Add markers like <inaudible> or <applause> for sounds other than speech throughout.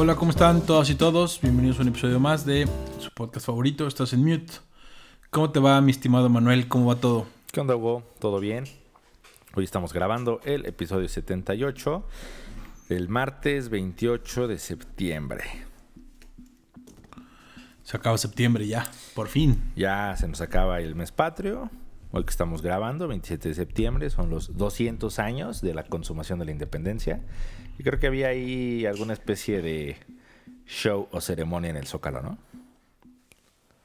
Hola, ¿cómo están todas y todos? Bienvenidos a un episodio más de su podcast favorito. Estás en mute. ¿Cómo te va, mi estimado Manuel? ¿Cómo va todo? ¿Qué onda, Hugo? ¿Todo bien? Hoy estamos grabando el episodio 78 del martes 28 de septiembre. Se acaba septiembre ya, por fin. Ya se nos acaba el mes patrio. Hoy que estamos grabando, 27 de septiembre, son los 200 años de la consumación de la independencia. Y creo que había ahí alguna especie de show o ceremonia en el Zócalo, ¿no?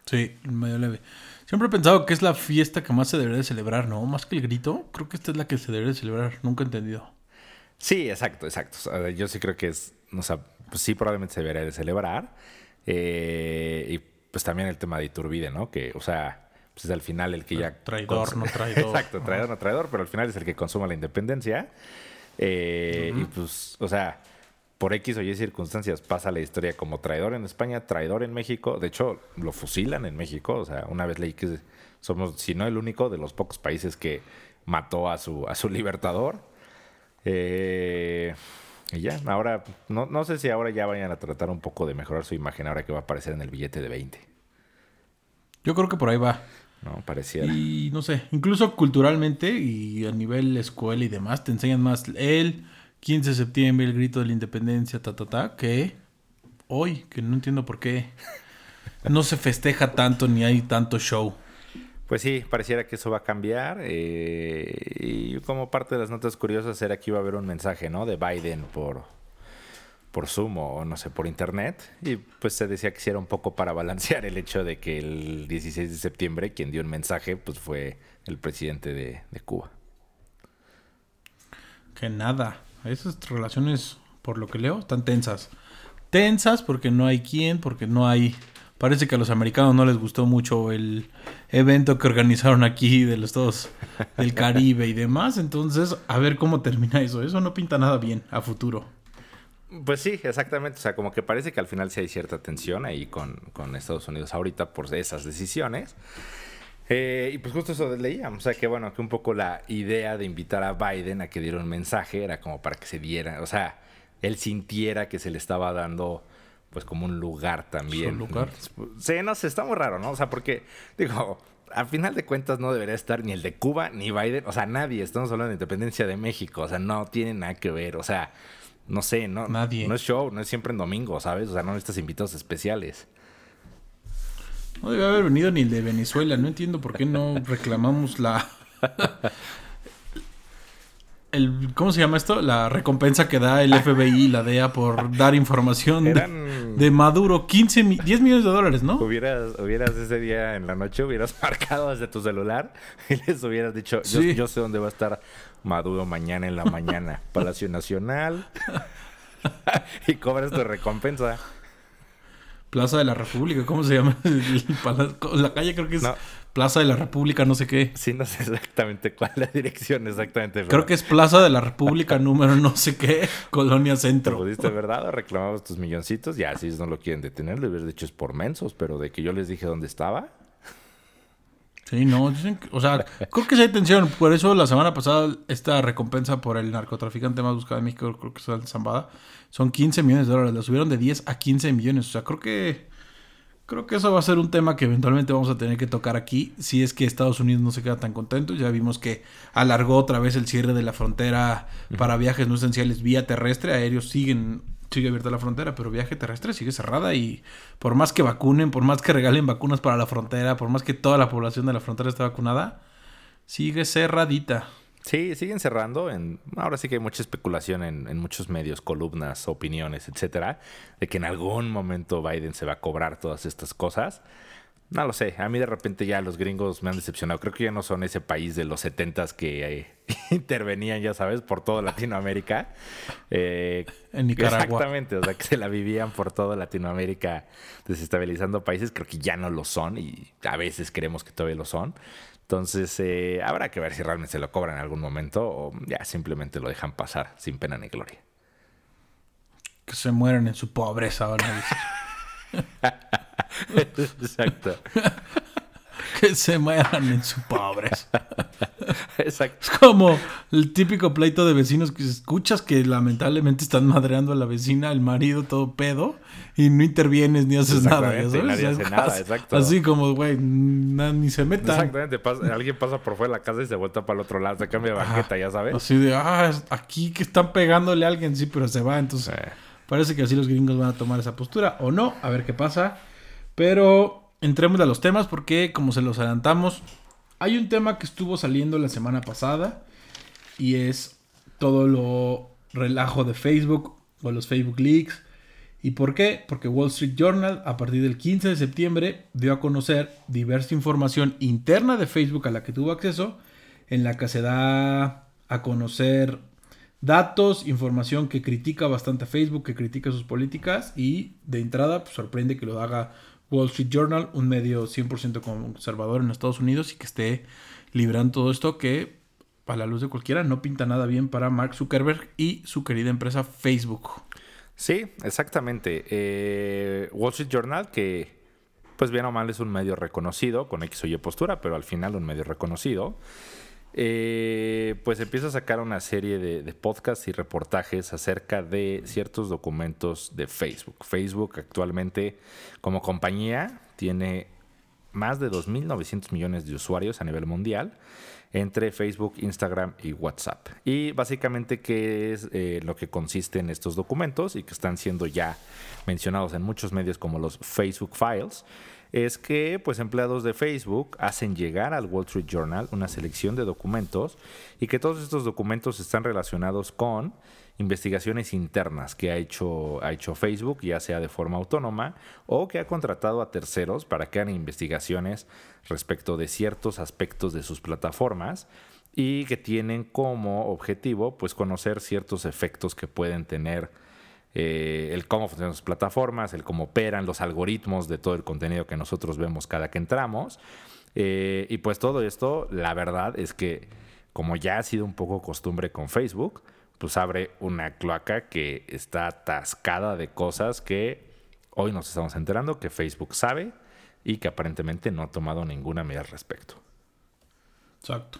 Sí, medio leve. Siempre he pensado que es la fiesta que más se debería de celebrar, ¿no? Más que el grito, creo que esta es la que se debería de celebrar. Nunca he entendido. Sí, exacto, exacto. Yo sí creo que es, o sea, pues sí probablemente se debería de celebrar. Eh, y pues también el tema de Iturbide, ¿no? Que, o sea, pues es al final el que ya... Traidor, no <laughs> traidor. Exacto, traidor, no traidor, pero al final es el que consuma la independencia. Eh, Y pues, o sea, por X o Y circunstancias pasa la historia como traidor en España, traidor en México. De hecho, lo fusilan en México. O sea, una vez leí que somos, si no el único, de los pocos países que mató a su, a su <laughs> libertador. Eh, y ya, ahora, no, no sé si ahora ya vayan a tratar un poco de mejorar su imagen ahora que va a aparecer en el billete de 20. Yo creo que por ahí va. No, pareciera. Y no sé, incluso culturalmente y a nivel escuela y demás, te enseñan más el 15 de septiembre, el grito de la independencia, ta, ta, ta, que hoy, que no entiendo por qué no se festeja tanto ni hay tanto show. Pues sí, pareciera que eso va a cambiar. eh, y como parte de las notas curiosas era que iba a haber un mensaje, ¿no? De Biden por, por Zoom o no sé, por internet. Y pues se decía que sí era un poco para balancear el hecho de que el 16 de septiembre quien dio un mensaje pues fue el presidente de, de Cuba. Que nada. Esas relaciones, por lo que leo, están tensas. Tensas porque no hay quien, porque no hay... Parece que a los americanos no les gustó mucho el evento que organizaron aquí de los Estados del Caribe y demás. Entonces, a ver cómo termina eso. Eso no pinta nada bien a futuro. Pues sí, exactamente. O sea, como que parece que al final sí hay cierta tensión ahí con, con Estados Unidos ahorita por esas decisiones. Eh, y pues justo eso leíamos, o sea que bueno, que un poco la idea de invitar a Biden a que diera un mensaje era como para que se diera, o sea, él sintiera que se le estaba dando pues como un lugar también. Su lugar. Sí, no sé, está muy raro, ¿no? O sea, porque digo, al final de cuentas no debería estar ni el de Cuba ni Biden, o sea, nadie, estamos hablando de independencia de México, o sea, no tiene nada que ver, o sea, no sé, no, Nadie. no es show, no es siempre en domingo, ¿sabes? O sea, no necesitas invitados especiales. No debe haber venido ni el de Venezuela. No entiendo por qué no <laughs> reclamamos la. El, ¿Cómo se llama esto? La recompensa que da el FBI y la DEA por dar información de, Eran- de Maduro. 15, mi- 10 millones de dólares, ¿no? Hubieras, hubieras ese día en la noche, hubieras <laughs> marcado desde tu celular y les hubieras dicho, yo, Sí. yo sé dónde va a estar Maduro mañana en la mañana. <laughs> Palacio Nacional. <laughs> y cobras tu recompensa. Plaza de la República, ¿cómo se llama? <laughs> La calle creo que es No. Plaza de la República, no sé qué. Sí, no sé exactamente cuál es la dirección exactamente. pero Creo que es Plaza de la República número no sé qué, Colonia Centro. pusiste verdad o reclamabas tus milloncitos. Ya, si no lo quieren detener, le hubieras dicho es por mensos, pero de que yo les dije dónde estaba. Sí, no, dicen que- o sea, creo que sí hay tensión. Por eso la semana pasada esta recompensa por el narcotraficante más buscado de México, creo que es el Zambada, son 15 millones de dólares. La subieron de 10 a 15 millones. O sea, creo que creo que eso va a ser un tema que eventualmente vamos a tener que tocar aquí. Si es que Estados Unidos no se queda tan contento. Ya vimos que alargó otra vez el cierre de la frontera para viajes no esenciales vía terrestre. Aéreos siguen sigue abierta la frontera, pero viaje terrestre sigue cerrada y por más que vacunen, por más que regalen vacunas para la frontera, por más que toda la población de la frontera esté vacunada, sigue cerradita. Sí, siguen cerrando. En, ahora sí que hay mucha especulación en, en muchos medios, columnas, opiniones, etcétera, de que en algún momento Biden se va a cobrar todas estas cosas. No lo sé. A mí de repente ya los gringos me han decepcionado. Creo que ya no son ese país de los setentas que eh, <laughs> intervenían, ya sabes, por toda Latinoamérica. Eh, En Nicaragua. Exactamente. O sea, que se la vivían por toda Latinoamérica desestabilizando países. Creo que ya no lo son y a veces creemos que todavía lo son. Entonces, eh, habrá que ver si realmente se lo cobran en algún momento o ya simplemente lo dejan pasar sin pena ni gloria. Que se mueren en su pobreza, van a decir. Exacto. <laughs> que se mueran en su pobres. <laughs> Exacto. Es como el típico pleito de vecinos que escuchas que lamentablemente están madreando a la vecina, el marido todo pedo, y no intervienes ni haces nada. Nadie hace nada, exacto. Así como, güey, ni se meta. Exactamente. alguien pasa por fuera de la casa y se vuelta para el otro lado, se cambia de banqueta, ya sabes. Así de, ah, aquí que están pegándole a alguien, sí, pero se va. Entonces, parece que así los gringos van a tomar esa postura o no, a ver qué pasa. Pero entremos a los temas porque, como se los adelantamos, hay un tema que estuvo saliendo la semana pasada y es todo lo relajo de Facebook o los Facebook Leaks. ¿Y por qué? Porque Wall Street Journal a partir del 15 de septiembre dio a conocer diversa información interna de Facebook a la que tuvo acceso, en la que se da a conocer datos, información que critica bastante a Facebook, que critica sus políticas y de entrada pues, sorprende que lo haga Wall Street Journal, un medio 100% conservador en Estados Unidos y que esté librando todo esto que, a la luz de cualquiera, no pinta nada bien para Mark Zuckerberg y su querida empresa Facebook. Sí, exactamente. Eh, Wall Street Journal, que pues bien o mal es un medio reconocido, con X o Y postura, pero al final un medio reconocido. Eh, pues empieza a sacar una serie de, podcasts y reportajes acerca de ciertos documentos de Facebook. Facebook actualmente como compañía tiene más de 2.900 millones de usuarios a nivel mundial entre Facebook, Instagram y WhatsApp. Y básicamente qué es eh, lo que consiste en estos documentos y que están siendo ya mencionados en muchos medios como los Facebook Files es que pues empleados de Facebook hacen llegar al Wall Street Journal una selección de documentos y que todos estos documentos están relacionados con investigaciones internas que ha hecho, ha hecho Facebook, ya sea de forma autónoma o que ha contratado a terceros para que hagan investigaciones respecto de ciertos aspectos de sus plataformas y que tienen como objetivo pues conocer ciertos efectos que pueden tener eh, el cómo funcionan sus plataformas, el cómo operan los algoritmos de todo el contenido que nosotros vemos cada que entramos. Eh, y pues todo esto, la verdad es que como ya ha sido un poco costumbre con Facebook, pues abre una cloaca que está atascada de cosas que hoy nos estamos enterando que Facebook sabe y que aparentemente no ha tomado ninguna medida al respecto. Exacto.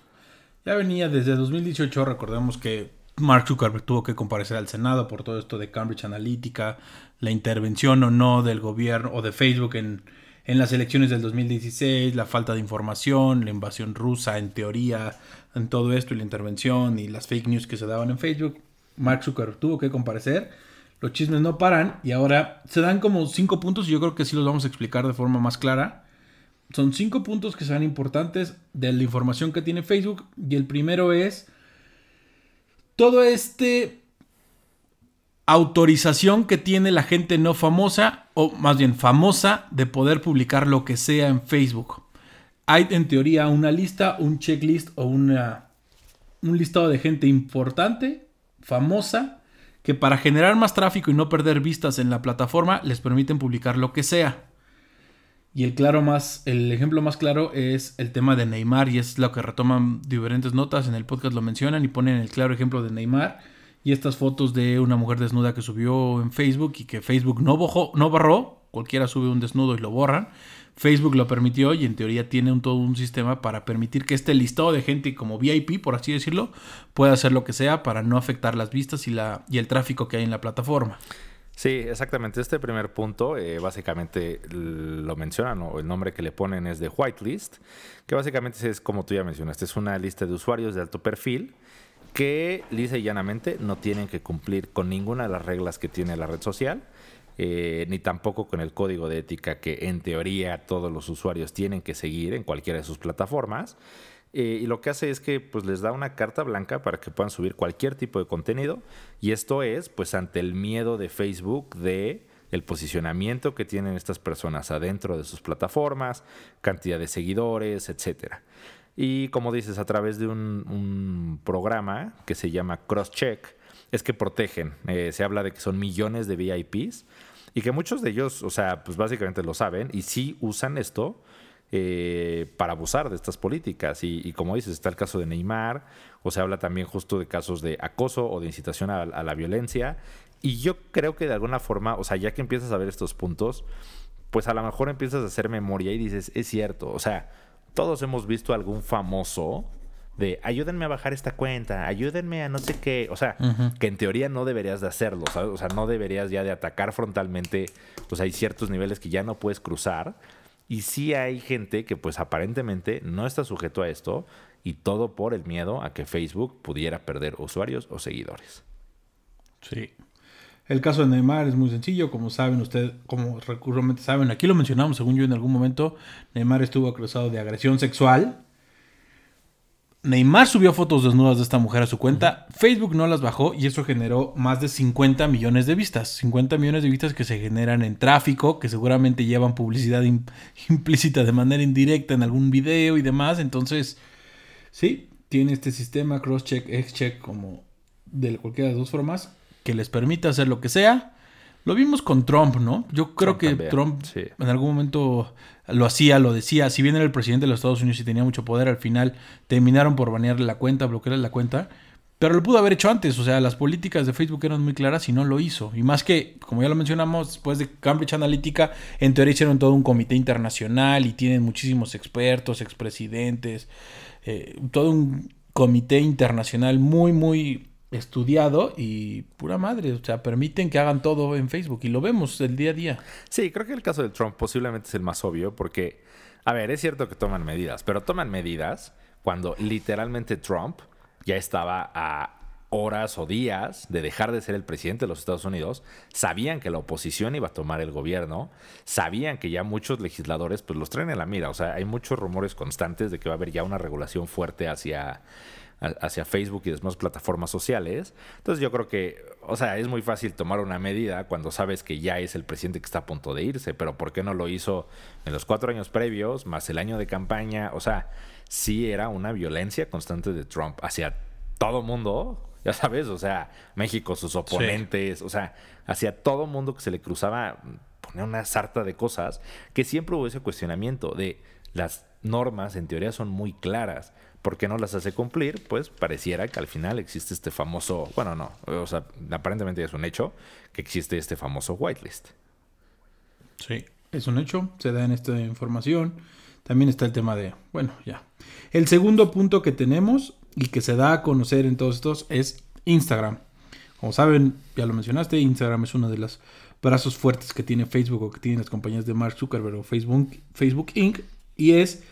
Ya venía desde 2018, recordemos que Mark Zuckerberg tuvo que comparecer al Senado por todo esto de Cambridge Analytica, la intervención o no del gobierno o de Facebook en, en las elecciones del 2016, la falta de información, la invasión rusa en teoría, en todo esto y la intervención y las fake news que se daban en Facebook. Mark Zuckerberg tuvo que comparecer. Los chismes no paran y ahora se dan como cinco puntos y yo creo que sí los vamos a explicar de forma más clara. Son cinco puntos que serán importantes de la información que tiene Facebook y el primero es todo este autorización que tiene la gente no famosa, o más bien famosa, de poder publicar lo que sea en Facebook. Hay en teoría una lista, un checklist o una, un listado de gente importante, famosa, que para generar más tráfico y no perder vistas en la plataforma les permiten publicar lo que sea. Y el claro más, el ejemplo más claro es el tema de Neymar y es lo que retoman diferentes notas en el podcast lo mencionan y ponen el claro ejemplo de Neymar y estas fotos de una mujer desnuda que subió en Facebook y que Facebook no, bojó, no borró, cualquiera sube un desnudo y lo borran. Facebook lo permitió y en teoría tiene un, todo un sistema para permitir que este listado de gente como VIP, por así decirlo, pueda hacer lo que sea para no afectar las vistas y, la, y el tráfico que hay en la plataforma. Sí, exactamente. Este primer punto, eh, básicamente lo mencionan, o el nombre que le ponen es de whitelist, que básicamente es como tú ya mencionaste, es una lista de usuarios de alto perfil que lisa y llanamente no tienen que cumplir con ninguna de las reglas que tiene la red social, eh, ni tampoco con el código de ética que en teoría todos los usuarios tienen que seguir en cualquiera de sus plataformas. Eh, y lo que hace es que pues, les da una carta blanca para que puedan subir cualquier tipo de contenido. Y esto es pues ante el miedo de Facebook de el posicionamiento que tienen estas personas adentro de sus plataformas, cantidad de seguidores, etcétera. Y como dices, a través de un, programa que se llama Crosscheck, es que protegen. Eh, se habla de que son millones de VIPs y que muchos de ellos, o sea, pues básicamente lo saben y sí usan esto eh, para abusar de estas políticas. Y, como dices, está el caso de Neymar, o se habla también justo de casos de acoso o de incitación a, la violencia. Y yo creo que de alguna forma, o sea, ya que empiezas a ver estos puntos, pues a lo mejor empiezas a hacer memoria y dices, es cierto, o sea, todos hemos visto algún famoso de ayúdenme a bajar esta cuenta, ayúdenme a no sé qué, o sea, que en teoría no deberías de hacerlo, ¿sabes? O sea, no deberías ya de atacar frontalmente, pues hay ciertos niveles que ya no puedes cruzar y sí hay gente que pues aparentemente no está sujeto a esto y todo por el miedo a que Facebook pudiera perder usuarios o seguidores. Sí. El caso de Neymar es muy sencillo, como saben ustedes, como recurrentemente saben, aquí lo mencionamos según yo en algún momento, Neymar estuvo acusado de agresión sexual Neymar subió fotos desnudas de esta mujer a su cuenta, Facebook no las bajó y eso generó más de 50 millones de vistas. 50 millones de vistas que se generan en tráfico, que seguramente llevan publicidad <laughs> implícita de manera indirecta en algún video y demás. Entonces, sí, tiene este sistema cross-check, x-check, como de cualquiera de las dos formas, que les permite hacer lo que sea. Lo vimos con Trump, ¿no? Yo creo que Trump en algún momento lo hacía, lo decía. Si bien era el presidente de los Estados Unidos y tenía mucho poder, al final terminaron por banearle la cuenta, bloquearle la cuenta. Pero lo pudo haber hecho antes. O sea, las políticas de Facebook eran muy claras y no lo hizo. Y más que, como ya lo mencionamos, después de Cambridge Analytica, en teoría hicieron todo un comité internacional y tienen muchísimos expertos, expresidentes, eh, todo un comité internacional muy, muy estudiado y pura madre, o sea, permiten que hagan todo en Facebook y lo vemos el día a día. Sí, creo que el caso de Trump posiblemente es el más obvio porque, a ver, es cierto que toman medidas, pero toman medidas cuando literalmente Trump ya estaba a horas o días de dejar de ser el presidente de los Estados Unidos, sabían que la oposición iba a tomar el gobierno, sabían que ya muchos legisladores pues los traen en la mira, o sea, hay muchos rumores constantes de que va a haber ya una regulación fuerte hacia hacia Facebook y demás plataformas sociales. Entonces yo creo que, o sea, es muy fácil tomar una medida cuando sabes que ya es el presidente que está a punto de irse, pero ¿por qué no lo hizo en los cuatro años previos, más el año de campaña? O sea, sí era una violencia constante de Trump hacia todo mundo, <laughs> ya sabes, o sea, México, sus oponentes, o sea, hacia todo mundo que se le cruzaba, ponía una sarta de cosas, que siempre hubo ese cuestionamiento de las normas en teoría son muy claras, ¿por qué no las hace cumplir? Pues pareciera que al final existe este famoso, bueno, no, o sea, aparentemente es un hecho que existe este famoso whitelist. Sí, es un hecho, se da en esta información. También está el tema de, bueno, ya. El segundo punto que tenemos y que se da a conocer en todos estos es Instagram. Como saben, ya lo mencionaste, Instagram es uno de los brazos fuertes que tiene Facebook o que tienen las compañías de Mark Zuckerberg o Facebook, Facebook Inc. Y es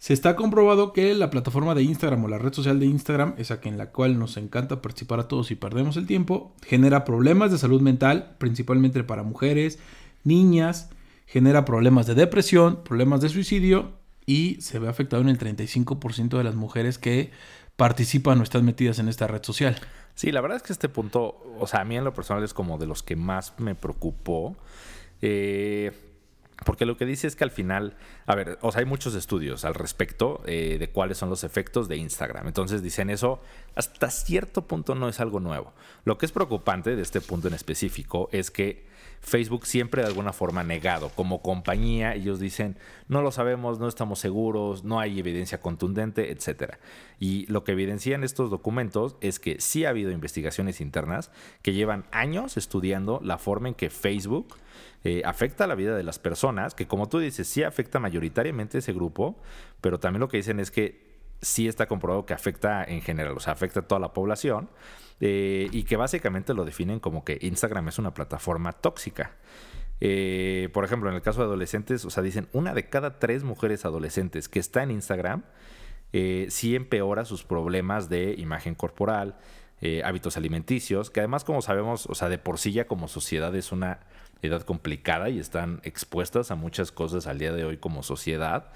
se está comprobado que la plataforma de Instagram o la red social de Instagram, esa que en la cual nos encanta participar a todos y perdemos el tiempo, genera problemas de salud mental, principalmente para mujeres, niñas, genera problemas de depresión, problemas de suicidio y se ve afectado en el 35% de las mujeres que participan o están metidas en esta red social. Sí, la verdad es que este punto, o sea, a mí en lo personal es como de los que más me preocupó. Eh, porque lo que dice es que al final, a ver, o sea, hay muchos estudios al respecto eh, de cuáles son los efectos de Instagram. Entonces dicen eso, hasta cierto punto no es algo nuevo. Lo que es preocupante de este punto en específico es que Facebook siempre de alguna forma negado. Como compañía, ellos dicen, no lo sabemos, no estamos seguros, no hay evidencia contundente, etc. Y lo que evidencian estos documentos es que sí ha habido investigaciones internas que llevan años estudiando la forma en que Facebook eh, afecta la vida de las personas, que como tú dices, sí afecta mayoritariamente ese grupo, pero también lo que dicen es que sí está comprobado que afecta en general, o sea, afecta a toda la población. Eh, y que básicamente lo definen como que Instagram es una plataforma tóxica. Eh, por ejemplo, en el caso de adolescentes, o sea, dicen una de cada tres mujeres adolescentes que está en Instagram eh, sí empeora sus problemas de imagen corporal, hábitos alimenticios, que además, como sabemos, o sea, de por sí ya como sociedad es una edad complicada y están expuestas a muchas cosas al día de hoy como sociedad.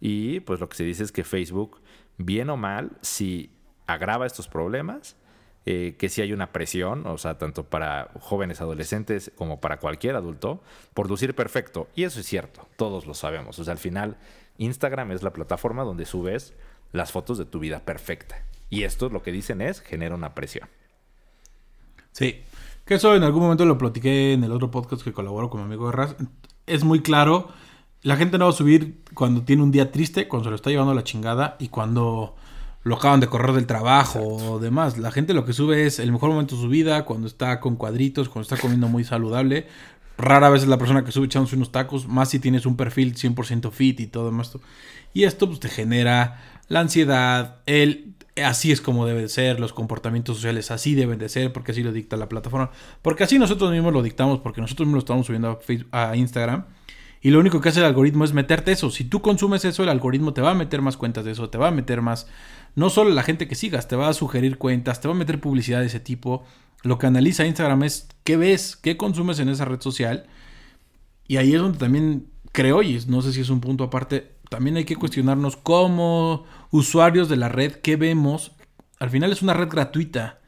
Y pues lo que se dice es que Facebook, bien o mal, si agrava estos problemas, eh, que sí hay una presión, o sea, tanto para jóvenes adolescentes como para cualquier adulto, por perfecto. Y eso es cierto, todos lo sabemos. O sea, al final, Instagram es la plataforma donde subes las fotos de tu vida perfecta. Y esto lo que dicen es, genera una presión. Sí, que eso en algún momento lo platiqué en el otro podcast que colaboro con mi amigo Ras. Es muy claro, la gente no va a subir cuando tiene un día triste, cuando se lo está llevando la chingada y cuando lo acaban de correr del trabajo o demás. La gente lo que sube es el mejor momento de su vida, cuando está con cuadritos, cuando está comiendo muy saludable. rara vez es la persona que sube echándose unos tacos, más si tienes un perfil 100% fit y todo esto. Y esto pues, te genera la ansiedad, el así es como debe de ser, los comportamientos sociales así deben de ser, porque así lo dicta la plataforma, porque así nosotros mismos lo dictamos, porque nosotros mismos lo estamos subiendo a, Facebook, a Instagram. Y lo único que hace el algoritmo es meterte eso. Si tú consumes eso, el algoritmo te va a meter más cuentas de eso, te va a meter más, no solo la gente que sigas, te va a sugerir cuentas, te va a meter publicidad de ese tipo. Lo que analiza Instagram es qué ves, qué consumes en esa red social. Y ahí es donde también creo, y no sé si es un punto aparte, también hay que cuestionarnos como usuarios de la red, qué vemos. Al final es una red gratuita.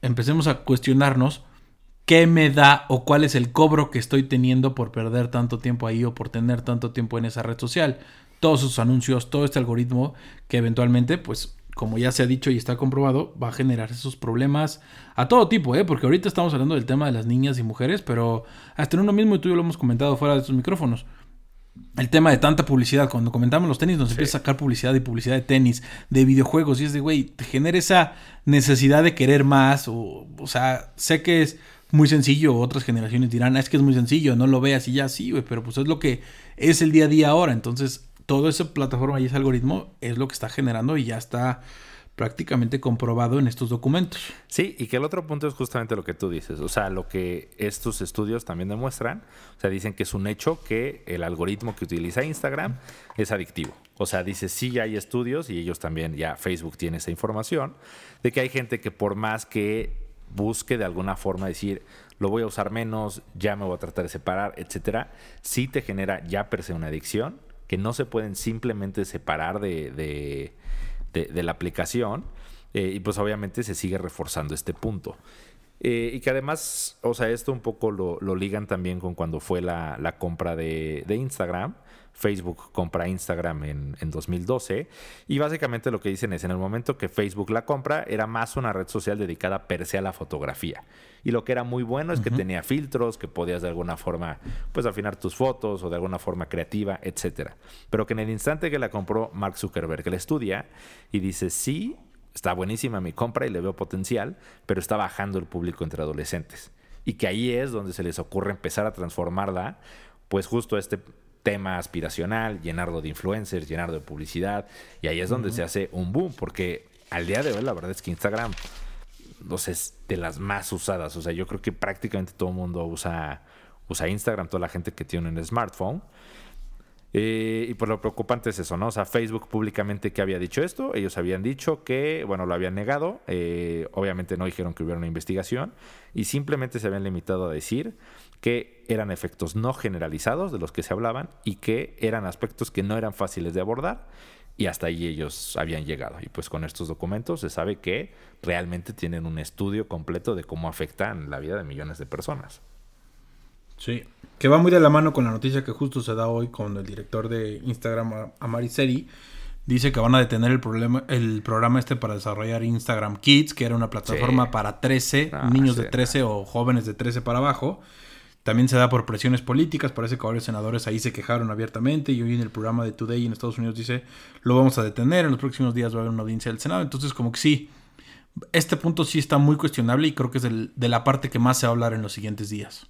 Empecemos a cuestionarnos qué me da o cuál es el cobro que estoy teniendo por perder tanto tiempo ahí o por tener tanto tiempo en esa red social. Todos esos anuncios, todo este algoritmo que eventualmente, pues, como ya se ha dicho y está comprobado, va a generar esos problemas a todo tipo, ¿eh? Porque ahorita estamos hablando del tema de las niñas y mujeres, pero hasta en uno mismo y tú y yo lo hemos comentado fuera de estos micrófonos el tema de tanta publicidad. Cuando comentamos los tenis, nos empieza a sacar publicidad y publicidad de tenis, de videojuegos. Y es de, güey, te genera esa necesidad de querer más. O, o sea, sé que es muy sencillo. Otras generaciones dirán, ah, es que es muy sencillo, no lo veas y ya sí, güey. Pero pues es lo que es el día a día ahora. Entonces, toda esa plataforma y ese algoritmo es lo que está generando y ya está prácticamente comprobado en estos documentos. Sí, y que el otro punto es justamente lo que tú dices, o sea, lo que estos estudios también demuestran, o sea, dicen que es un hecho que el algoritmo que utiliza Instagram es adictivo. O sea, dice, sí hay estudios, y ellos también, ya Facebook tiene esa información, de que hay gente que por más que busque de alguna forma decir, lo voy a usar menos, ya me voy a tratar de separar, etcétera, sí te genera ya per se una adicción, que no se pueden simplemente separar de de, la aplicación. Eh, y pues obviamente se sigue reforzando este punto. Eh, y que además, o sea, esto un poco lo, ligan también con cuando fue la, compra de, de, Instagram. Facebook compra Instagram en, en, 2012. Y básicamente lo que dicen es, en el momento que Facebook la compra, era más una red social dedicada per se a la fotografía. Y lo que era muy bueno es que tenía filtros, que podías de alguna forma, pues afinar tus fotos o de alguna forma creativa, etcétera. Pero que en el instante que la compró Mark Zuckerberg, la estudia y dice, sí, está buenísima mi compra y le veo potencial, pero está bajando el público entre adolescentes. Y que ahí es donde se les ocurre empezar a transformarla, pues justo este tema aspiracional, llenarlo de influencers, llenarlo de publicidad, y ahí es donde se hace un boom, porque al día de hoy la verdad es que Instagram, es de las más usadas, o sea, yo creo que prácticamente todo el mundo usa, usa Instagram, toda la gente que tiene un smartphone, eh, y pues lo preocupante es eso, ¿no? O sea, Facebook públicamente que había dicho esto, ellos habían dicho que, bueno, lo habían negado, eh, obviamente no dijeron que hubiera una investigación y simplemente se habían limitado a decir que eran efectos no generalizados de los que se hablaban y que eran aspectos que no eran fáciles de abordar y hasta ahí ellos habían llegado. Y pues con estos documentos se sabe que realmente tienen un estudio completo de cómo afectan la vida de millones de personas. Sí, que va muy de la mano con la noticia que justo se da hoy con el director de Instagram, Amariseri. Dice que van a detener el, problema, el programa este para desarrollar Instagram Kids, que era una plataforma para 13, ah, niños de 13 o jóvenes de 13 para abajo. También se da por presiones políticas, parece que varios senadores ahí se quejaron abiertamente y hoy en el programa de Today en Estados Unidos dice, lo vamos a detener, en los próximos días va a haber una audiencia del Senado. Entonces como que sí, este punto sí está muy cuestionable y creo que es de la parte que más se va a hablar en los siguientes días.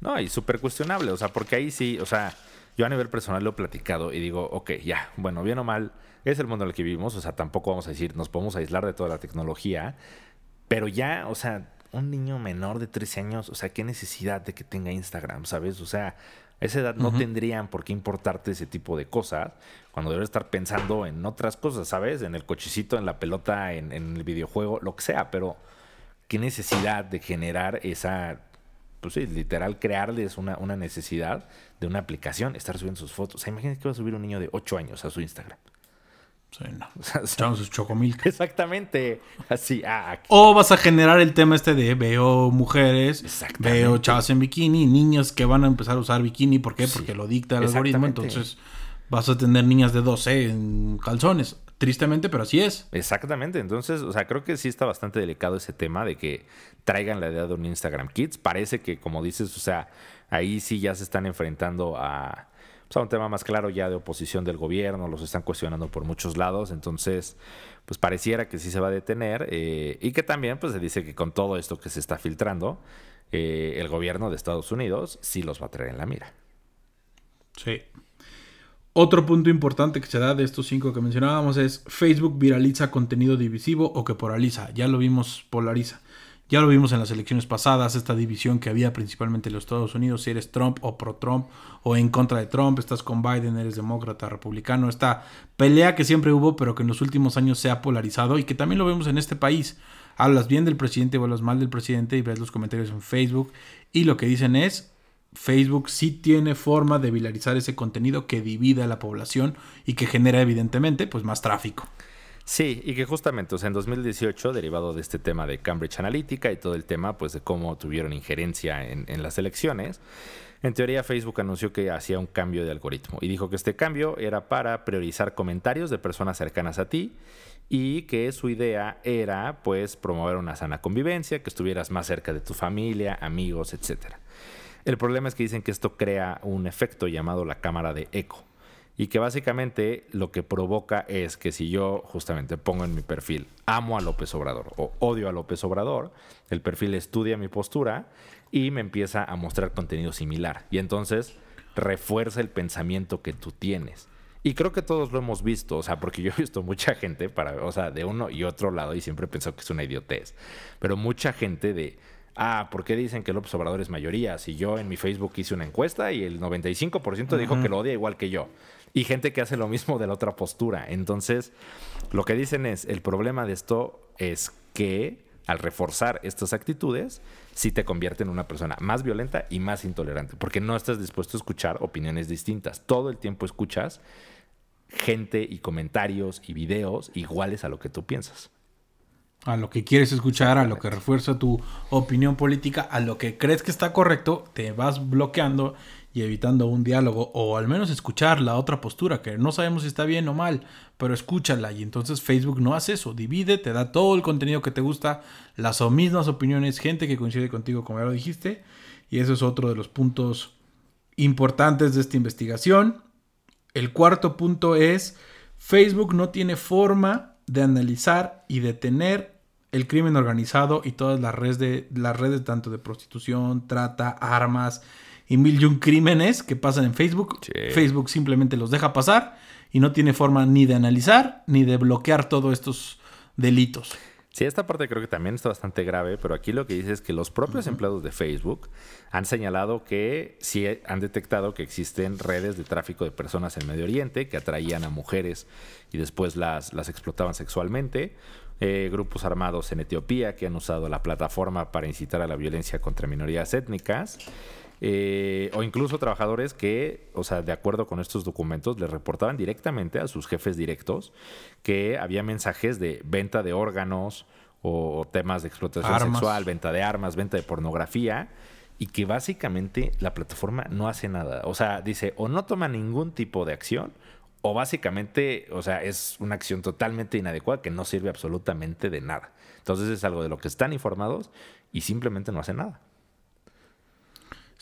No, y súper cuestionable, o sea, porque ahí sí, o sea, yo a nivel personal lo he platicado y digo, ok, ya, bueno, bien o mal, es el mundo en el que vivimos, o sea, tampoco vamos a decir, nos podemos aislar de toda la tecnología, pero ya, o sea, un niño menor de 13 años, o sea, qué necesidad de que tenga Instagram, ¿sabes? O sea, a esa edad no tendrían por qué importarte ese tipo de cosas, cuando debes estar pensando en otras cosas, ¿sabes? En el cochecito, en la pelota, en, en el videojuego, lo que sea, pero qué necesidad de generar esa pues sí, literal, crearles una, una necesidad de una aplicación, estar subiendo sus fotos. O sea, imagínate que va a subir un niño de 8 años a su Instagram. Sí, no. O sea, sus chocomilk. <laughs> Exactamente. Así. Ah, o vas a generar el tema este de veo mujeres, veo chavas en bikini, niños que van a empezar a usar bikini. ¿Por qué? Porque lo dicta el algoritmo. Entonces vas a tener niñas de 12 en calzones. Tristemente, pero así es. Exactamente. Entonces, o sea, creo que sí está bastante delicado ese tema de que traigan la idea de un Instagram Kids. Parece que, como dices, o sea, ahí sí ya se están enfrentando a, pues, a un tema más claro ya de oposición del gobierno, los están cuestionando por muchos lados. Entonces, pues pareciera que sí se va a detener. Eh, y que también, pues se dice que con todo esto que se está filtrando, eh, el gobierno de Estados Unidos sí los va a traer en la mira. Sí. Otro punto importante que se da de estos cinco que mencionábamos es Facebook viraliza contenido divisivo o que polariza. Ya lo vimos, polariza. Ya lo vimos en las elecciones pasadas, esta división que había principalmente en los Estados Unidos, si eres Trump o pro Trump o en contra de Trump, estás con Biden, eres demócrata, republicano, esta pelea que siempre hubo pero que en los últimos años se ha polarizado y que también lo vemos en este país. Hablas bien del presidente o hablas mal del presidente y ves los comentarios en Facebook y lo que dicen es Facebook sí tiene forma de viralizar ese contenido que divide a la población y que genera evidentemente pues más tráfico. Sí, y que justamente, o sea, en 2018, derivado de este tema de Cambridge Analytica y todo el tema, pues de cómo tuvieron injerencia en, en las elecciones, en teoría Facebook anunció que hacía un cambio de algoritmo y dijo que este cambio era para priorizar comentarios de personas cercanas a ti y que su idea era pues promover una sana convivencia, que estuvieras más cerca de tu familia, amigos, etcétera. El problema es que dicen que esto crea un efecto llamado la cámara de eco. Y que básicamente lo que provoca es que si yo justamente pongo en mi perfil amo a López Obrador o odio a López Obrador, el perfil estudia mi postura y me empieza a mostrar contenido similar. Y entonces refuerza el pensamiento que tú tienes. Y creo que todos lo hemos visto, o sea, porque yo he visto mucha gente, para, o sea, de uno y otro lado, y siempre he pensado que es una idiotez, pero mucha gente de, ah, ¿por qué dicen que López Obrador es mayoría? Si yo en mi Facebook hice una encuesta y el 95% dijo que lo odia igual que yo. Y gente que hace lo mismo de la otra postura. Entonces, lo que dicen es, el problema de esto es que al reforzar estas actitudes, sí te convierte en una persona más violenta y más intolerante, porque no estás dispuesto a escuchar opiniones distintas. Todo el tiempo escuchas gente y comentarios y videos iguales a lo que tú piensas a lo que quieres escuchar, a lo que refuerza tu opinión política, a lo que crees que está correcto, te vas bloqueando y evitando un diálogo o al menos escuchar la otra postura, que no sabemos si está bien o mal, pero escúchala y entonces Facebook no hace eso, divide, te da todo el contenido que te gusta, las mismas opiniones, gente que coincide contigo como ya lo dijiste, y eso es otro de los puntos importantes de esta investigación. El cuarto punto es, Facebook no tiene forma de analizar y detener el crimen organizado y todas las redes, de, las redes tanto de prostitución, trata, armas y mil y un crímenes que pasan en Facebook. Facebook simplemente los deja pasar y no tiene forma ni de analizar ni de bloquear todos estos delitos. Sí, esta parte creo que también está bastante grave, pero aquí lo que dice es que los propios empleados de Facebook han señalado que sí han detectado que existen redes de tráfico de personas en Medio Oriente que atraían a mujeres y después las, las explotaban sexualmente. Eh, grupos armados en Etiopía que han usado la plataforma para incitar a la violencia contra minorías étnicas. Eh, o incluso trabajadores que, o sea, de acuerdo con estos documentos, les reportaban directamente a sus jefes directos que había mensajes de venta de órganos o temas de explotación sexual, venta de armas, venta de pornografía, y que básicamente la plataforma no hace nada. O sea, dice, o no toma ningún tipo de acción, o básicamente, o sea, es una acción totalmente inadecuada que no sirve absolutamente de nada. Entonces es algo de lo que están informados y simplemente no hacen nada.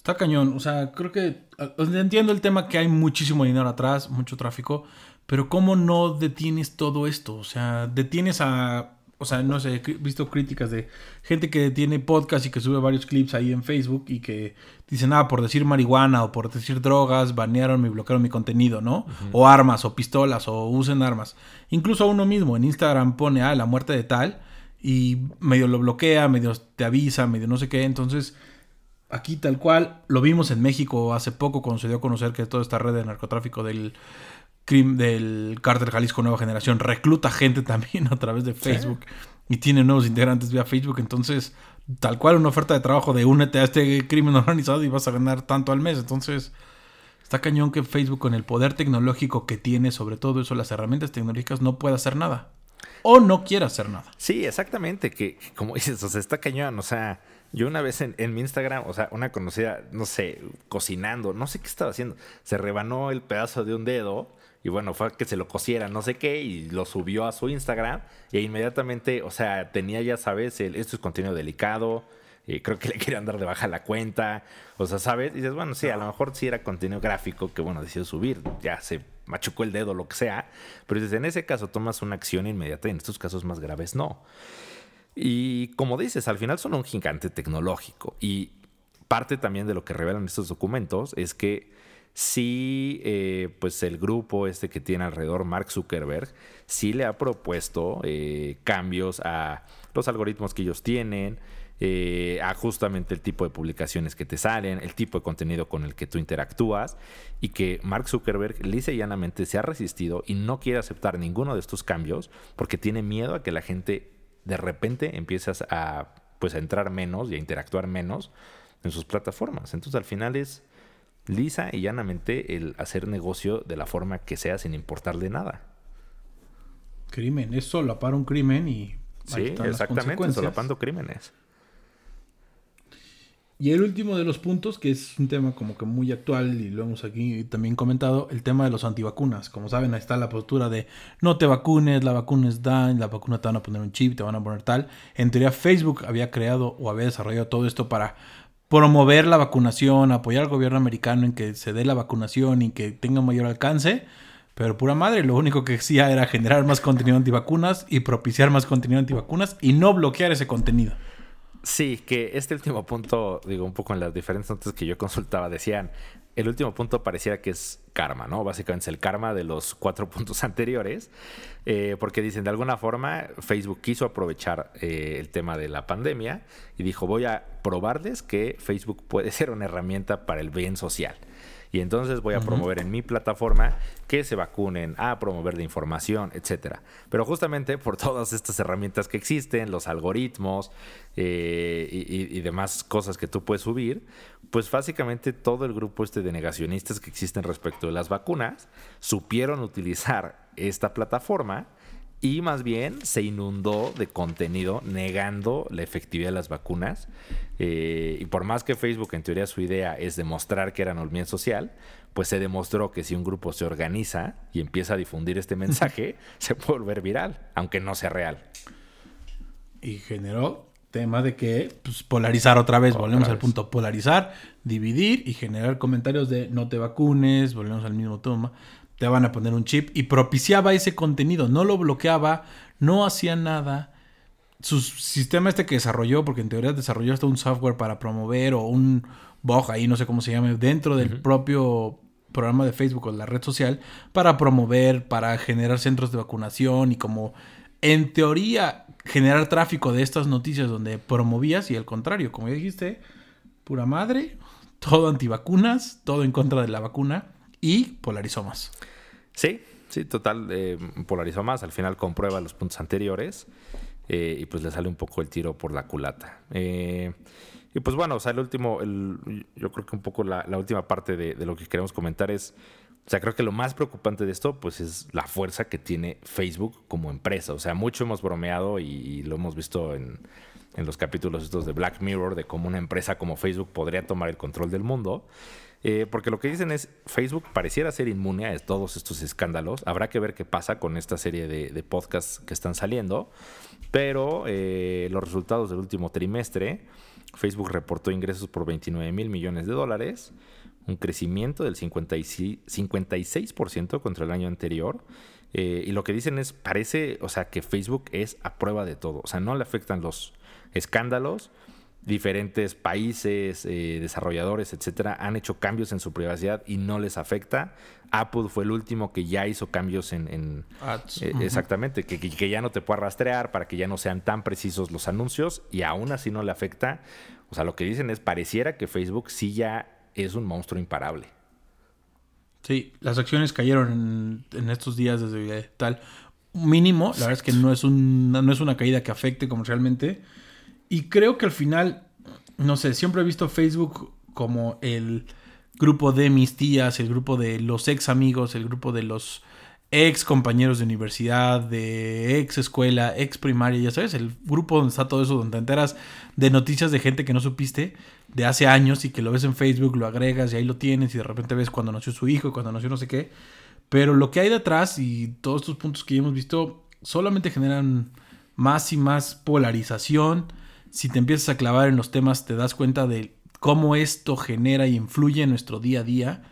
Está cañón. O sea, creo que entiendo el tema que hay muchísimo dinero atrás, mucho tráfico, pero ¿cómo no detienes todo esto? O sea, detienes a o sea, no sé, he visto críticas de gente que tiene podcast y que sube varios clips ahí en Facebook y que dicen, ah, por decir marihuana o por decir drogas, banearon y bloquearon mi contenido, ¿no? O armas, o pistolas, o usen armas. Incluso uno mismo en Instagram pone, ah, la muerte de tal, y medio lo bloquea, medio te avisa, medio no sé qué. Entonces, aquí tal cual, lo vimos en México hace poco cuando se dio a conocer que toda esta red de narcotráfico del, del cártel Jalisco Nueva Generación recluta gente <laughs> también a través de Facebook y tiene nuevos integrantes vía Facebook. Entonces, tal cual una oferta de trabajo de únete a este crimen <laughs> organizado y vas a ganar tanto al mes. Entonces, está cañón que Facebook con el poder tecnológico que tiene, sobre todo eso, las herramientas tecnológicas, no pueda hacer nada. O no quiera hacer nada. Sí, exactamente. Que, como dices, o sea, está cañón. O sea, yo una vez en, mi Instagram, o sea, una conocida, no sé, cocinando, no sé qué estaba haciendo, se rebanó el pedazo de un dedo y bueno, fue que se lo cosiera, no sé qué, y lo subió a su Instagram e inmediatamente, o sea, tenía ya, sabes, el, esto es contenido delicado, eh, creo que le querían dar de baja la cuenta, o sea, ¿sabes? Y dices, bueno, sí, a lo mejor sí era contenido gráfico que, bueno, decidió subir, ya se machucó el dedo, lo que sea, pero dices, en ese caso tomas una acción inmediata y en estos casos más graves no. Y como dices, al final son un gigante tecnológico. Y parte también de lo que revelan estos documentos es que sí, eh, pues el grupo este que tiene alrededor Mark Zuckerberg, sí le ha propuesto eh, cambios a los algoritmos que ellos tienen, eh, a justamente el tipo de publicaciones que te salen, el tipo de contenido con el que tú interactúas, y que Mark Zuckerberg lisa y llanamente se ha resistido y no quiere aceptar ninguno de estos cambios porque tiene miedo a que la gente de repente empiece a, pues, a entrar menos y a interactuar menos en sus plataformas. Entonces al final es lisa y llanamente el hacer negocio de la forma que sea sin importarle nada. Crimen, es solapar un crimen y... Sí, exactamente, solapando crímenes. Y el último de los puntos, que es un tema como que muy actual y lo hemos aquí también comentado, el tema de los antivacunas. Como saben, ahí está la postura de no te vacunes, la vacuna es daño, la vacuna te van a poner un chip, te van a poner tal. En teoría Facebook había creado o había desarrollado todo esto para promover la vacunación, apoyar al gobierno americano en que se dé la vacunación y que tenga mayor alcance. Pero pura madre, lo único que hacía era generar más contenido antivacunas y propiciar más contenido antivacunas y no bloquear ese contenido. Sí, que este último punto, digo, un poco en las diferentes notas que yo consultaba, decían, el último punto pareciera que es karma, ¿no? Básicamente es el karma de los cuatro <laughs> puntos anteriores, eh, porque dicen, de alguna forma, Facebook quiso aprovechar eh, el tema de la pandemia y dijo, voy a probarles que Facebook puede <laughs> ser una herramienta para el bien social. Y entonces voy a promover en mi plataforma que se vacunen, a promover la información, etcétera. Pero justamente por <laughs> todas estas herramientas que existen, los algoritmos eh, y, demás cosas que tú puedes subir, pues básicamente todo el grupo este de negacionistas que existen respecto de las vacunas supieron utilizar esta plataforma y más bien se inundó de contenido negando la efectividad de las vacunas. Eh, y por más que Facebook en teoría su idea es demostrar que eran un bien social, pues se demostró que si un grupo se organiza y empieza a difundir este <laughs> mensaje, se puede volver viral, aunque no sea real. Y generó tema de que pues, polarizar otra vez, volvemos al punto, polarizar, dividir y generar comentarios de no te vacunes, volvemos al mismo tema te van a poner un chip y propiciaba ese contenido, no lo bloqueaba, no hacía nada. Su sistema este que desarrolló, porque en teoría desarrolló hasta un software para promover o un bug ahí, no sé cómo se llame, dentro del propio programa de Facebook o la red social, para promover, para generar centros de vacunación y como en teoría generar tráfico de estas noticias donde promovías y al contrario, como ya dijiste, pura madre, <laughs> todo antivacunas, todo en contra de la vacuna y polarizó más. Sí, sí, total, eh, polarizó más. Al final comprueba los puntos anteriores eh, y pues le sale un poco el tiro por la culata. Eh, y pues bueno, o sea, el último, el, yo creo que un poco la, última parte de, lo que queremos comentar es, o sea, creo que lo más preocupante de esto, pues es la fuerza que tiene Facebook como empresa. O sea, mucho hemos bromeado y, lo hemos visto en, en los capítulos estos de Black Mirror, de cómo una empresa como Facebook podría tomar el control del mundo. Eh, porque lo que dicen es, Facebook pareciera ser inmune a todos estos escándalos. Habrá que ver qué pasa con esta serie de, podcasts que están saliendo. Pero eh, los resultados del último trimestre, Facebook reportó ingresos por 29 mil millones de dólares, un crecimiento del 56% contra el año anterior. Eh, y lo que dicen es, parece, o sea, que Facebook es a prueba de todo. O sea, no le afectan los escándalos, diferentes países, eh, desarrolladores, etcétera, han hecho cambios en su privacidad y no les afecta. Apple fue el último que ya hizo cambios en. Eh, exactamente, que, que, ya no te pueda rastrear para que ya no sean tan precisos los anuncios y aún así no le afecta. O sea, lo que dicen es: pareciera que Facebook sí ya es un monstruo imparable. Sí, las acciones cayeron en, estos días desde tal mínimo. La verdad es que no es, un, no es una caída que afecte comercialmente y creo que al final, no sé, siempre he visto Facebook como el grupo de mis tías, el grupo de los ex amigos, el grupo de los ex compañeros de universidad, de ex escuela, ex primaria, ya sabes, el grupo donde está todo eso, donde te enteras de noticias de gente que no supiste de hace años y que lo ves en Facebook, lo agregas y ahí lo tienes y de repente ves cuando nació su hijo, cuando nació no sé qué. Pero lo que hay detrás y todos estos puntos que ya hemos visto solamente generan más y más polarización, si te empiezas a clavar en los temas, te das cuenta de cómo esto genera y influye en nuestro día a día.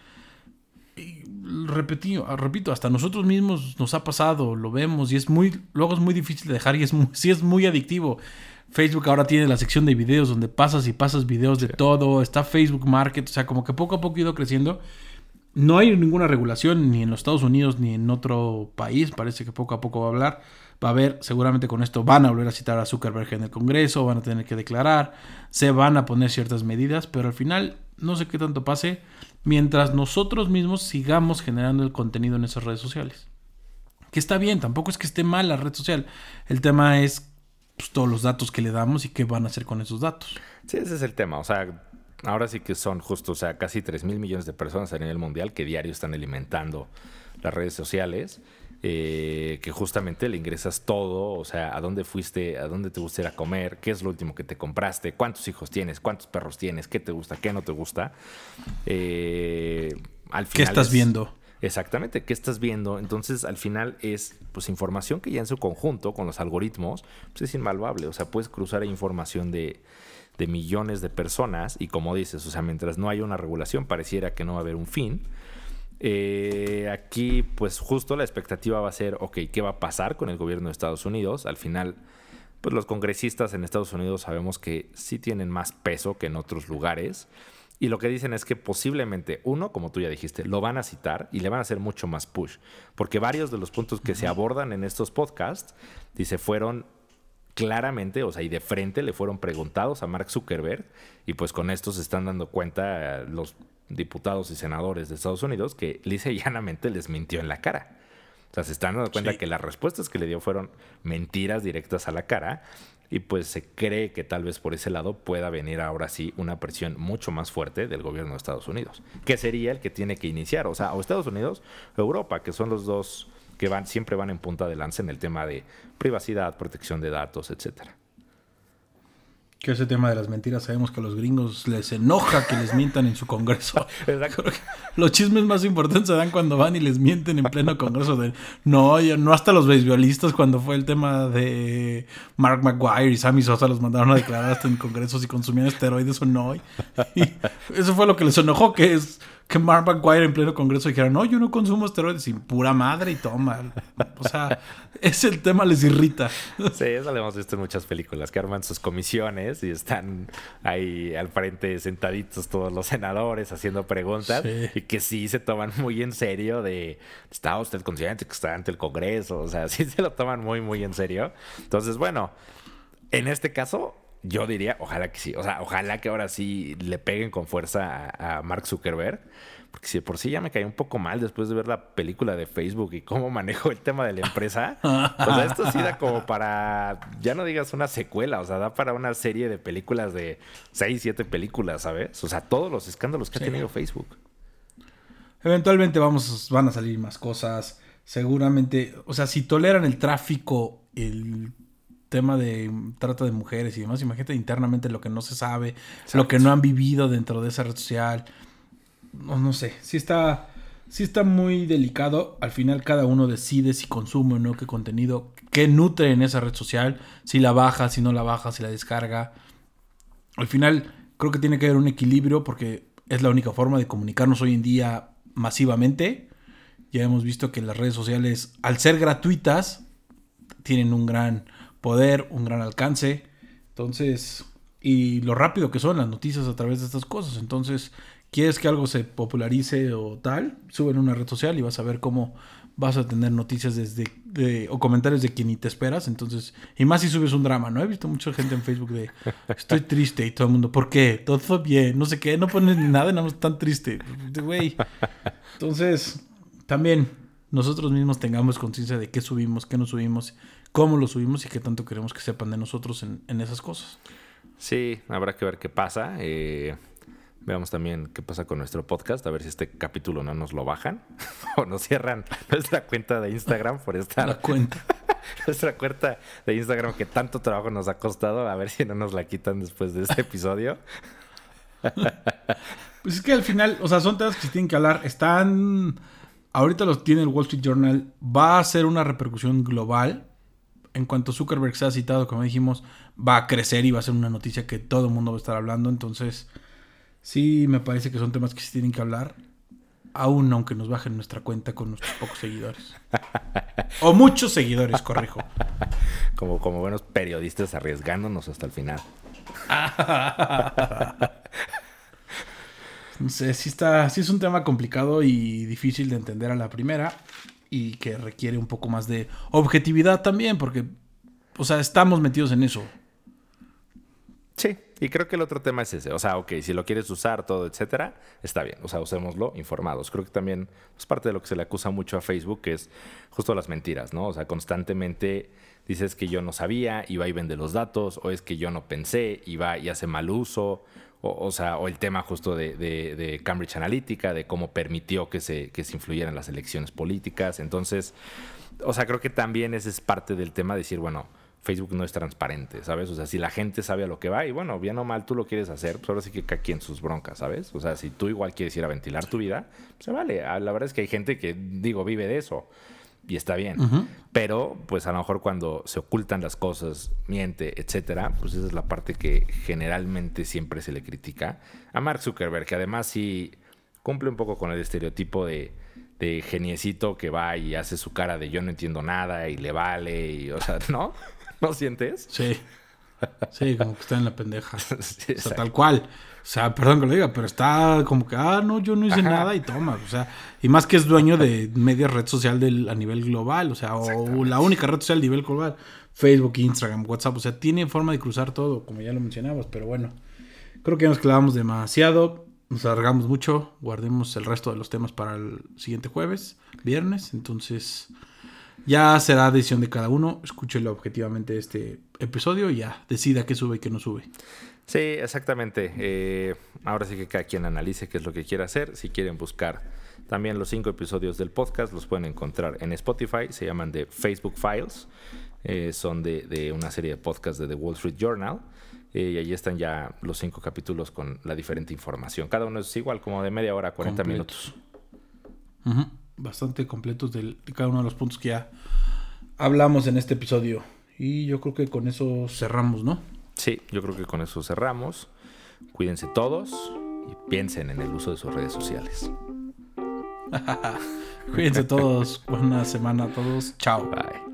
Y repito, hasta nosotros mismos nos ha pasado, lo vemos y es muy, luego es muy difícil de dejar y es sí es muy adictivo. Facebook ahora tiene la sección de videos donde pasas y pasas videos de todo. Está Facebook Market. O sea, como que poco a poco ha ido creciendo. No hay ninguna regulación ni en los Estados Unidos ni en otro país. Parece que poco a poco va a hablar. Va a haber, seguramente con esto van a volver a citar a Zuckerberg en el Congreso, van a tener que declarar, se van a poner ciertas medidas, pero al final no sé qué tanto pase mientras nosotros mismos sigamos generando el contenido en esas redes sociales. Que está bien, tampoco es que esté mal la red social. El tema es pues, todos los datos que le damos y qué van a hacer con esos datos. Sí, ese es el tema. O sea, ahora sí que son justo, o sea, casi 3 mil millones de personas a nivel mundial que diario están alimentando las redes sociales. Eh, que justamente le ingresas todo, o sea, a dónde fuiste, a dónde te gusta ir a comer, qué es lo último que te compraste, cuántos hijos tienes, cuántos perros tienes, qué te gusta, qué no te gusta. Eh, al final ¿Qué estás viendo? Exactamente, ¿qué estás viendo? Entonces, al final es pues información que ya en su conjunto, con los algoritmos, pues es invaluable. O sea, puedes cruzar información de, de millones de personas y como dices, o sea, mientras no haya una regulación, pareciera que no va a haber un fin. Eh, aquí, pues justo la expectativa va a ser, ok, ¿qué va a pasar con el gobierno de Estados Unidos? Al final, pues los congresistas en Estados Unidos sabemos que sí tienen más peso que en otros lugares. Y lo que dicen es que posiblemente, uno, como tú ya dijiste, lo van a citar y le van a hacer mucho más push. Porque varios de los puntos que se abordan en estos podcasts, dice, fueron claramente, o sea, y de frente le fueron preguntados a Mark Zuckerberg y pues con esto se están dando cuenta los diputados y senadores de Estados Unidos que lisa y llanamente les mintió en la cara. O sea, se están dando cuenta que las respuestas que le dio fueron mentiras directas a la cara y pues se cree que tal vez por ese lado pueda venir ahora sí una presión mucho más fuerte del gobierno de Estados Unidos, que sería el que tiene que iniciar, o sea, o Estados Unidos o Europa, que son los dos que van siempre van en punta de lanza en el tema de privacidad, protección de datos, etcétera. Que ese tema de las mentiras sabemos que a los gringos les enoja que les mientan en su congreso. <laughs> los chismes más importantes se dan cuando van y les mienten en pleno congreso. De, no, no hasta los beisbolistas cuando fue el tema de Mark McGuire y Sammy Sosa los mandaron a declarar hasta en congresos si consumían esteroides o no. <laughs> Y eso fue lo que les enojó, que es que Mark McGuire en pleno congreso dijera, no, yo no consumo esteroides, sin pura madre y toma. O sea, <laughs> ese el tema les irrita. Sí, eso lo hemos visto en muchas películas, que arman sus comisiones y están ahí al frente sentaditos todos los senadores haciendo preguntas y que sí se toman muy en serio de, ¿está usted consciente que está ante el Congreso? O sea, <laughs> sí se lo toman muy, muy en serio. Entonces, bueno, en este caso yo diría, ojalá que sí. O sea, ojalá que ahora sí le peguen con fuerza a, Mark Zuckerberg. Porque si por sí ya me caí un poco mal después de ver la película de Facebook y cómo <laughs> manejó el tema de la empresa. o sea, esto sí da como para, ya no digas una secuela, o sea, da para una serie de películas de 6, 7 películas, ¿sabes? O sea, todos los escándalos que ha tenido Facebook. Eventualmente vamos, van a salir más cosas. Seguramente, o sea, si toleran el tráfico, el tema de trata de mujeres y demás, imagínate internamente lo que no se sabe, lo que no han vivido dentro de esa red social. No, no sé, sí está, sí está muy delicado. Al final cada uno decide si consume o no qué contenido, qué nutre en esa red social, si la baja, si no la baja, si la descarga. Al final creo que tiene que haber un equilibrio porque es la única forma de comunicarnos hoy en día masivamente. Ya hemos visto que las redes sociales, al ser gratuitas, tienen un gran poder, un gran alcance. Entonces, y lo rápido que son las noticias a través de estas cosas. Entonces, quieres que algo se popularice o tal, suben una red social y vas a ver cómo vas a tener noticias desde o comentarios de quien ni te esperas. Entonces, y más si subes un drama, ¿no? He visto mucha gente en Facebook de estoy triste y todo el mundo, ¿por qué? Todo bien, no sé qué, no pones nada, nada más tan triste. Güey. Entonces, también nosotros mismos tengamos conciencia de qué subimos, qué no subimos cómo lo subimos y qué tanto queremos que sepan de nosotros en, esas cosas. Sí, habrá que ver qué pasa. Eh, veamos también qué pasa con nuestro podcast, a ver si este capítulo no nos lo bajan <laughs> o nos cierran nuestra cuenta de Instagram por estar. La cuenta. <laughs> nuestra cuenta de Instagram que tanto trabajo nos ha costado, a ver si no nos la quitan después de este episodio. <laughs> pues es que al final, o sea, son temas que se tienen que hablar. Están. Ahorita los tiene el Wall Street Journal. Va a ser una repercusión global en cuanto Zuckerberg sea citado, como dijimos, va a crecer y va a ser una noticia que todo el mundo va a estar hablando. Entonces, sí me parece que son temas que se tienen que hablar, aún aunque nos bajen nuestra cuenta con nuestros pocos seguidores. o muchos seguidores, corrijo. <laughs> Como, como buenos periodistas arriesgándonos hasta el final. <laughs> no sé, sí está, sí es un tema complicado y difícil de entender a la primera y que requiere un poco más de objetividad también, porque, o sea, estamos metidos en eso. Sí, y creo que el otro tema es ese. O sea, ok, si lo quieres usar, todo, etcétera, está bien. O sea, usémoslo informados. Creo que también es parte de lo que se le acusa mucho a Facebook, que es justo las mentiras, ¿no? O sea, constantemente dices que yo no sabía y va y vende los datos, o es que yo no pensé y va y hace mal uso. O, sea, o el tema justo de, Cambridge Analytica, de cómo permitió que se, que se influyeran las elecciones políticas. Entonces, o sea, creo que también ese es parte del tema de decir, bueno, Facebook no es transparente, ¿sabes? O sea, si la gente sabe a lo que va y bueno, bien o mal tú lo quieres hacer, pues ahora sí que cae en sus broncas, ¿sabes? O sea, si tú igual quieres ir a ventilar tu vida, pues se vale. Ah, la verdad es que hay gente que, digo, vive de eso y está bien. Pero, pues a lo mejor cuando se ocultan las cosas, miente, etcétera, pues esa es la parte que generalmente siempre se le critica a Mark Zuckerberg, que además sí cumple un poco con el estereotipo de, de geniecito que va y hace su cara de yo no entiendo nada y le vale, y, o sea, <laughs> ¿no? ¿No sientes? Sí. Sí, como que está en la pendeja. <laughs> o sea, tal cual. O sea, perdón que lo diga, pero está como que, ah, no, yo no hice nada y toma. O sea, y más que es dueño de media red social del, a nivel global, o sea, o la única red social a nivel global. Facebook, Instagram, WhatsApp, o sea, tiene forma de cruzar todo, como ya lo mencionabas, pero bueno. Creo que nos clavamos demasiado, nos alargamos mucho, guardemos el resto de los temas para el siguiente jueves, viernes, entonces... Ya será decisión de cada uno. Escúchelo objetivamente este episodio y ya decida qué sube y qué no sube. Sí, exactamente. Eh, ahora sí que cada quien analice qué es lo que quiere hacer. Si quieren buscar también los cinco episodios del podcast, los pueden encontrar en Spotify. Se llaman de Facebook Files. Eh, son de, una serie de podcasts de The Wall Street Journal. Eh, y ahí están ya los cinco capítulos con la diferente información. Cada uno es igual, como de media hora, 40 minutos bastante completos de, cada uno de los puntos que ya hablamos en este episodio. Y yo creo que con eso cerramos, ¿no? Sí, yo creo que con eso cerramos. Cuídense todos y piensen en el uso de sus redes sociales. <laughs> Cuídense todos. Buena semana a todos. Chao. Bye.